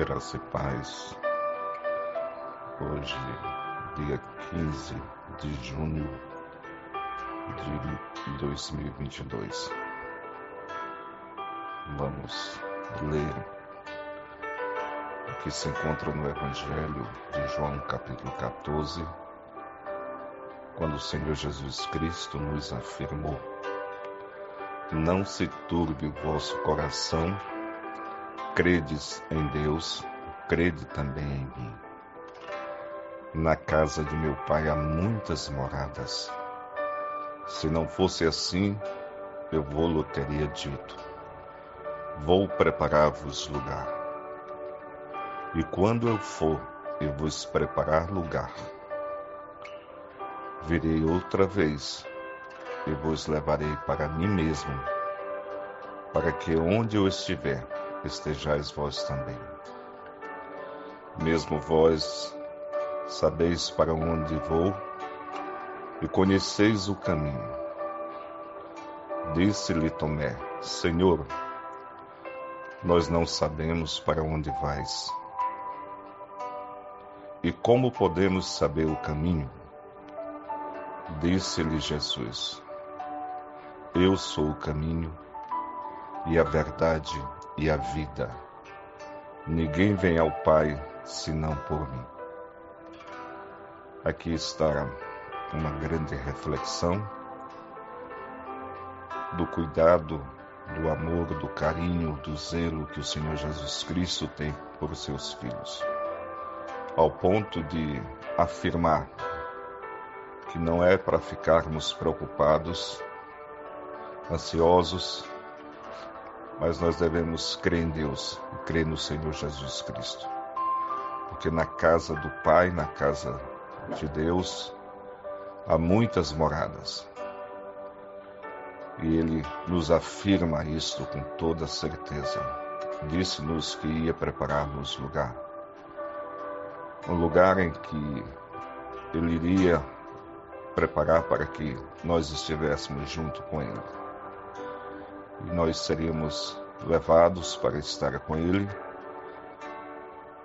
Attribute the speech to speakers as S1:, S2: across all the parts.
S1: graça e paz. Hoje, dia 15 de junho de 2022. Vamos ler o que se encontra no Evangelho de João, capítulo 14, quando o Senhor Jesus Cristo nos afirmou: Não se turbe o vosso coração credes em Deus, crede também em mim. Na casa de meu pai há muitas moradas. Se não fosse assim, eu vou-lo teria dito. Vou preparar-vos lugar. E quando eu for e vos preparar lugar, virei outra vez e vos levarei para mim mesmo, para que onde eu estiver, estejais vós também. Mesmo vós sabeis para onde vou e conheceis o caminho. Disse-lhe Tomé: Senhor, nós não sabemos para onde vais. E como podemos saber o caminho? Disse-lhe Jesus: Eu sou o caminho e a verdade e a vida. Ninguém vem ao Pai senão por mim. Aqui está uma grande reflexão do cuidado, do amor, do carinho, do zelo que o Senhor Jesus Cristo tem por seus filhos, ao ponto de afirmar que não é para ficarmos preocupados, ansiosos, mas nós devemos crer em Deus e crer no Senhor Jesus Cristo. Porque na casa do Pai, na casa de Deus, há muitas moradas. E Ele nos afirma isto com toda certeza. Disse-nos que ia preparar-nos lugar. Um lugar em que Ele iria preparar para que nós estivéssemos junto com Ele nós seríamos levados para estar com Ele,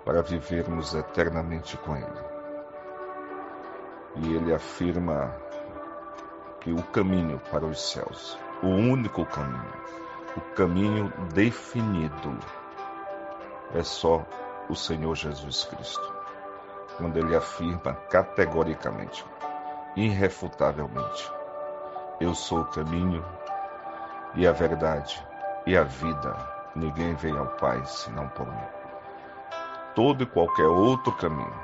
S1: para vivermos eternamente com Ele. E Ele afirma que o caminho para os céus, o único caminho, o caminho definido, é só o Senhor Jesus Cristo. Quando Ele afirma categoricamente, irrefutavelmente: Eu sou o caminho, e a verdade e a vida. Ninguém vem ao Pai senão por mim. Todo e qualquer outro caminho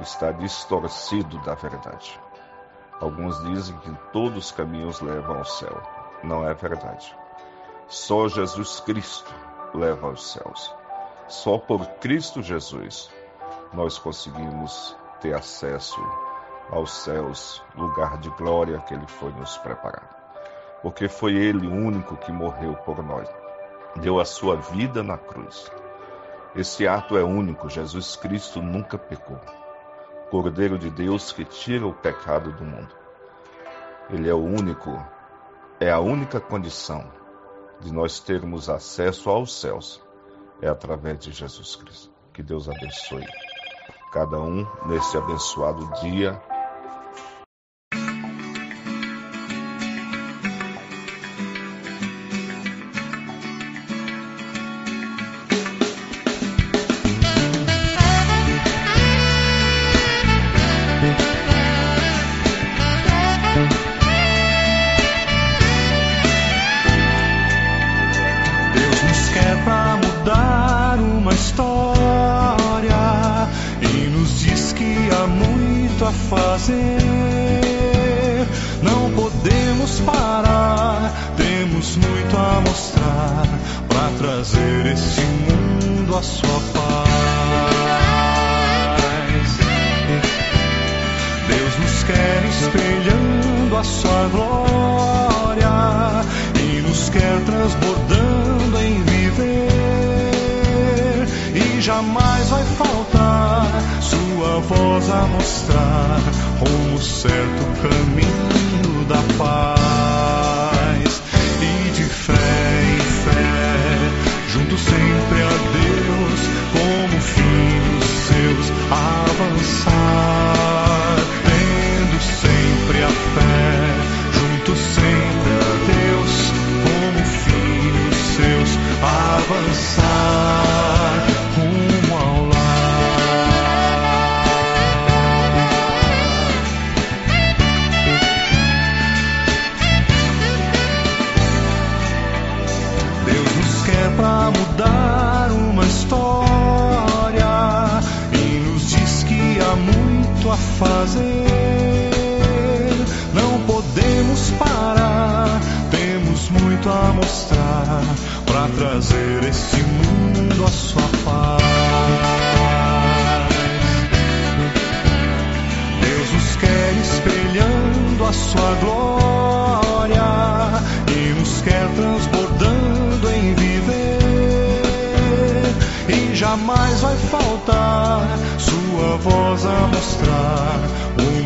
S1: está distorcido da verdade. Alguns dizem que todos os caminhos levam ao céu. Não é verdade. Só Jesus Cristo leva aos céus. Só por Cristo Jesus nós conseguimos ter acesso aos céus, lugar de glória que Ele foi nos preparar porque foi Ele o único que morreu por nós. Deu a sua vida na cruz. Esse ato é único, Jesus Cristo nunca pecou. Cordeiro de Deus que tira o pecado do mundo. Ele é o único, é a única condição de nós termos acesso aos céus. É através de Jesus Cristo. Que Deus abençoe cada um nesse abençoado dia
S2: sua glória e nos quer transbordando em viver. E jamais vai faltar sua voz a mostrar rumo certo, caminho da paz muito a fazer. Não podemos parar, temos muito a mostrar para trazer este mundo à sua paz. Deus nos quer espelhando a sua glória falls on the strong we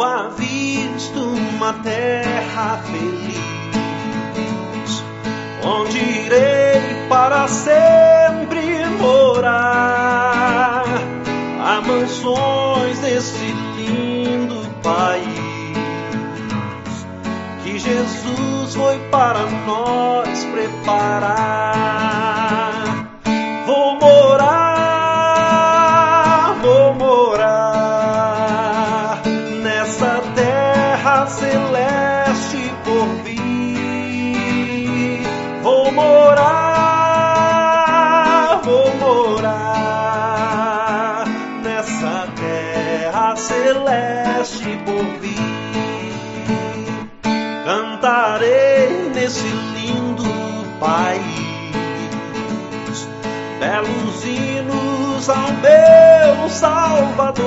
S3: eu avisto uma terra feliz, onde irei para sempre morar. Há mansões nesse lindo país que Jesus foi para nós preparar. desse lindo país. Belos hinos ao meu Salvador,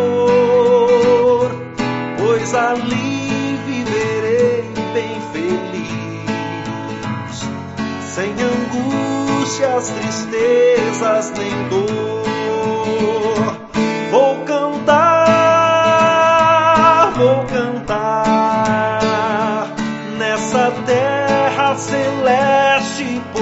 S3: pois ali viverei bem feliz, sem angústias, tristezas nem dor. celeste.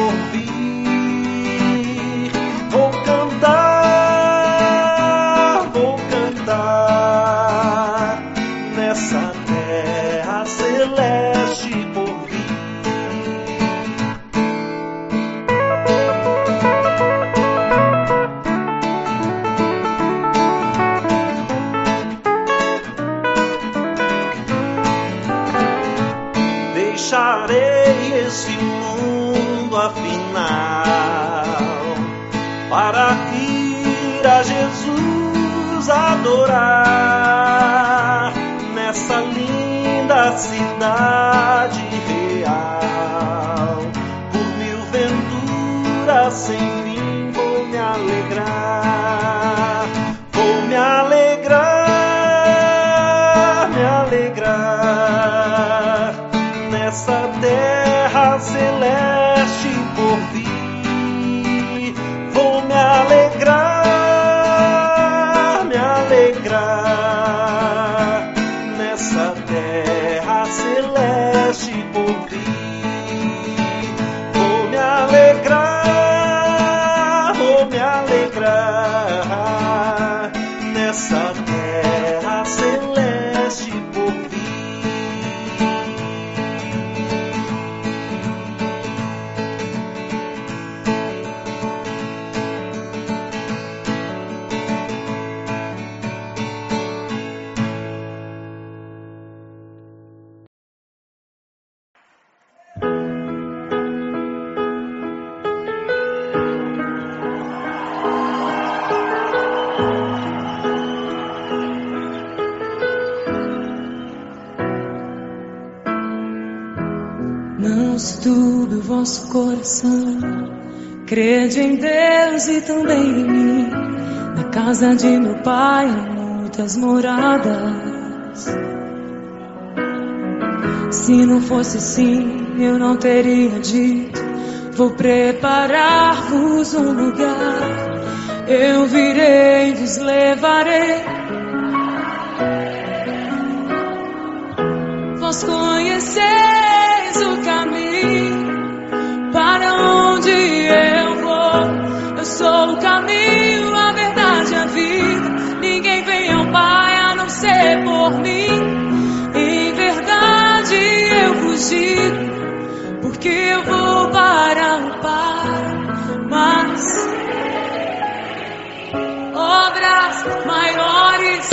S3: adorar nessa linda cidade.
S4: nosso coração. Crede em Deus e também em mim. Na casa de meu pai há muitas moradas. Se não fosse assim, eu não teria dito: Vou preparar-vos um lugar. Eu virei, e vos levarei. Vós conhecer. sou o caminho, a verdade, a vida. Ninguém vem ao Pai a não ser por mim. Em verdade eu fugi, porque eu vou para o Pai. Mas obras maiores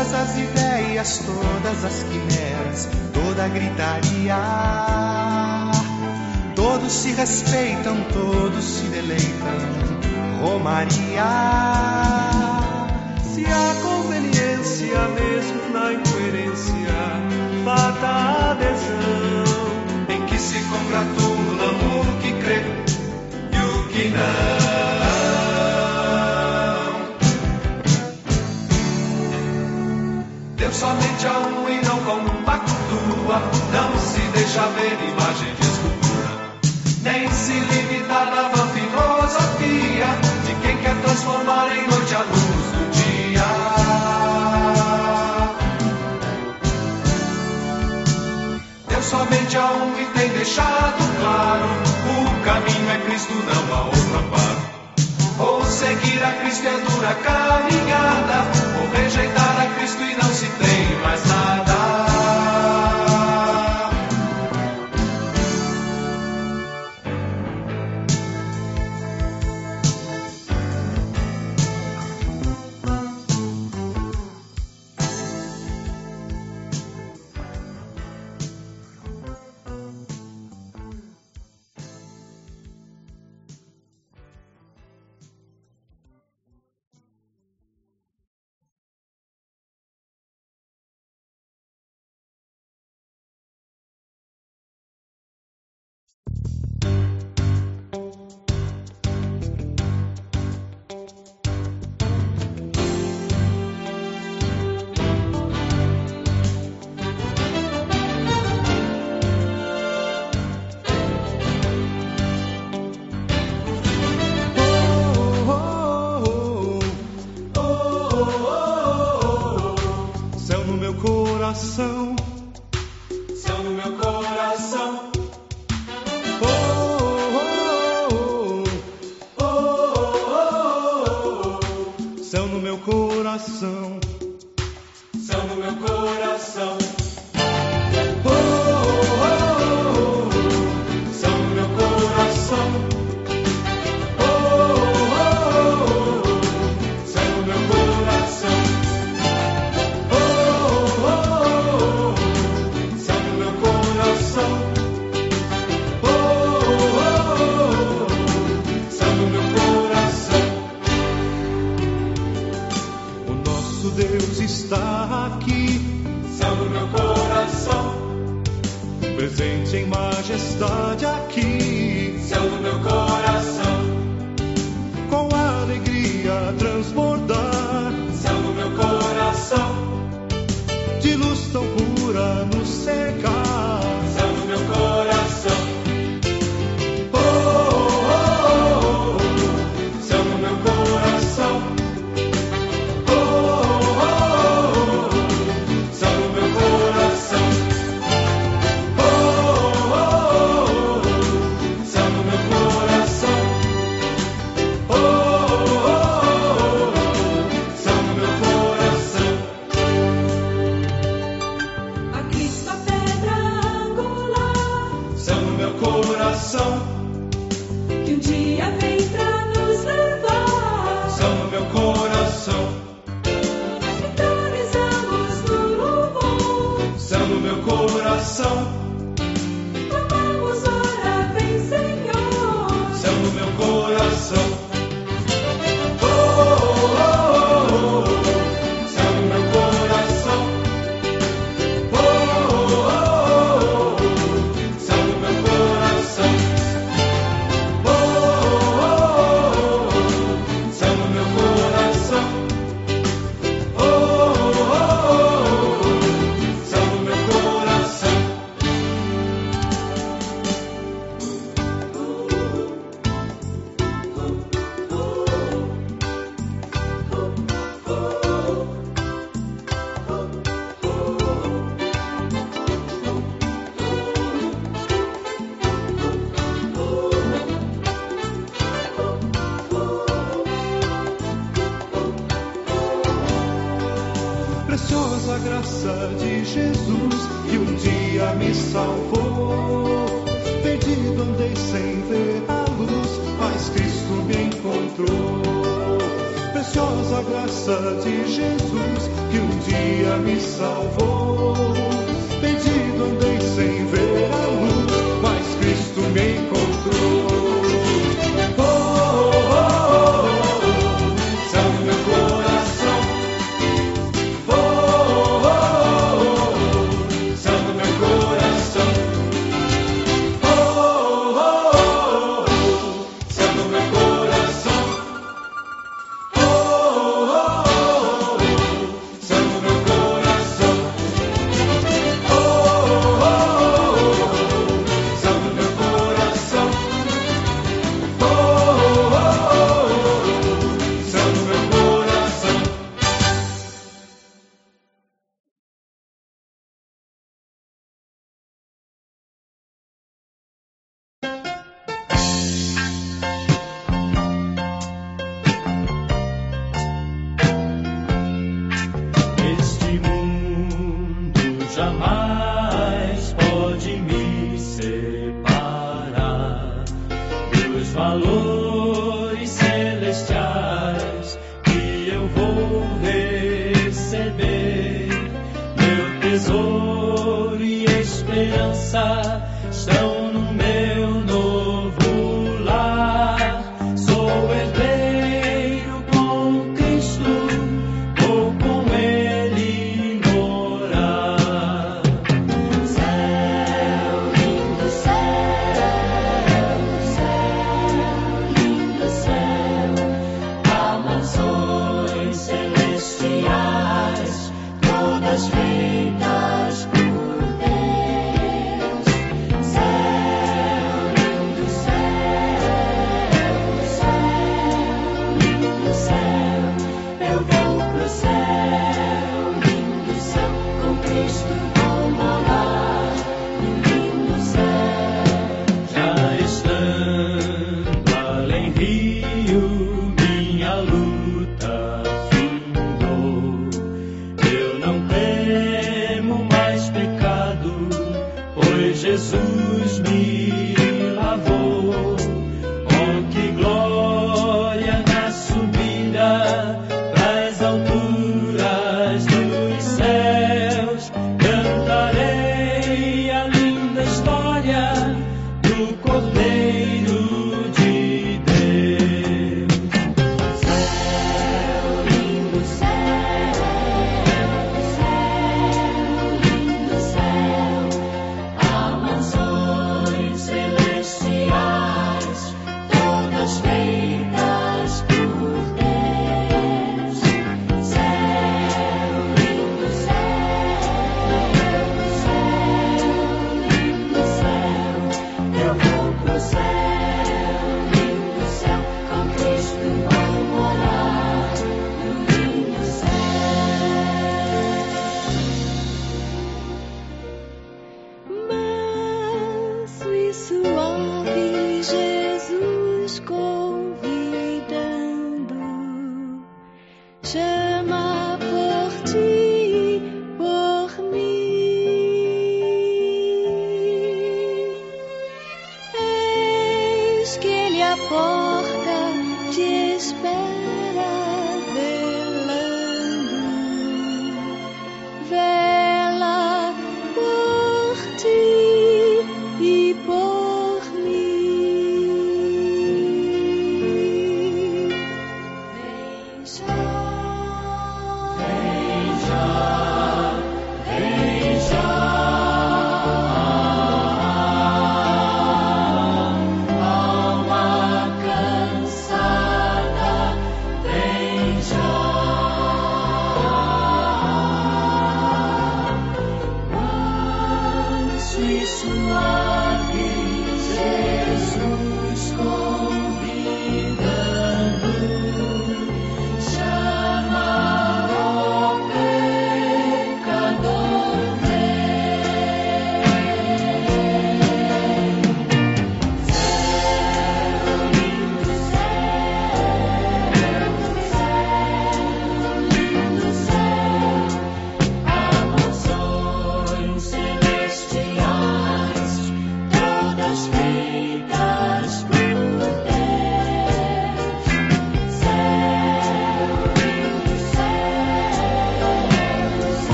S2: todas as ideias, todas as quimeras, toda a gritaria. Todos se respeitam, todos se deleitam. Romaria. Se há conveniência, mesmo na incoerência, fata a adesão.
S5: Em que se congratula o que crê e o que não. Deus somente a um e não compactua, não se deixa ver imagem de escultura, nem se limita na vã filosofia de quem quer transformar em noite a luz do dia. Deus somente a um e tem deixado claro: o caminho é Cristo, não há outro amparo. Ou seguir a Cristo é dura caminhada, ou rejeitar a Cristo e não se
S2: em majestade aqui,
S5: no meu coração.
S2: Graça de Jesus que um dia me salvou. Perdido andei sem ver a luz, mas Cristo me encontrou. Preciosa graça de Jesus que um dia me salvou.
S6: Jesus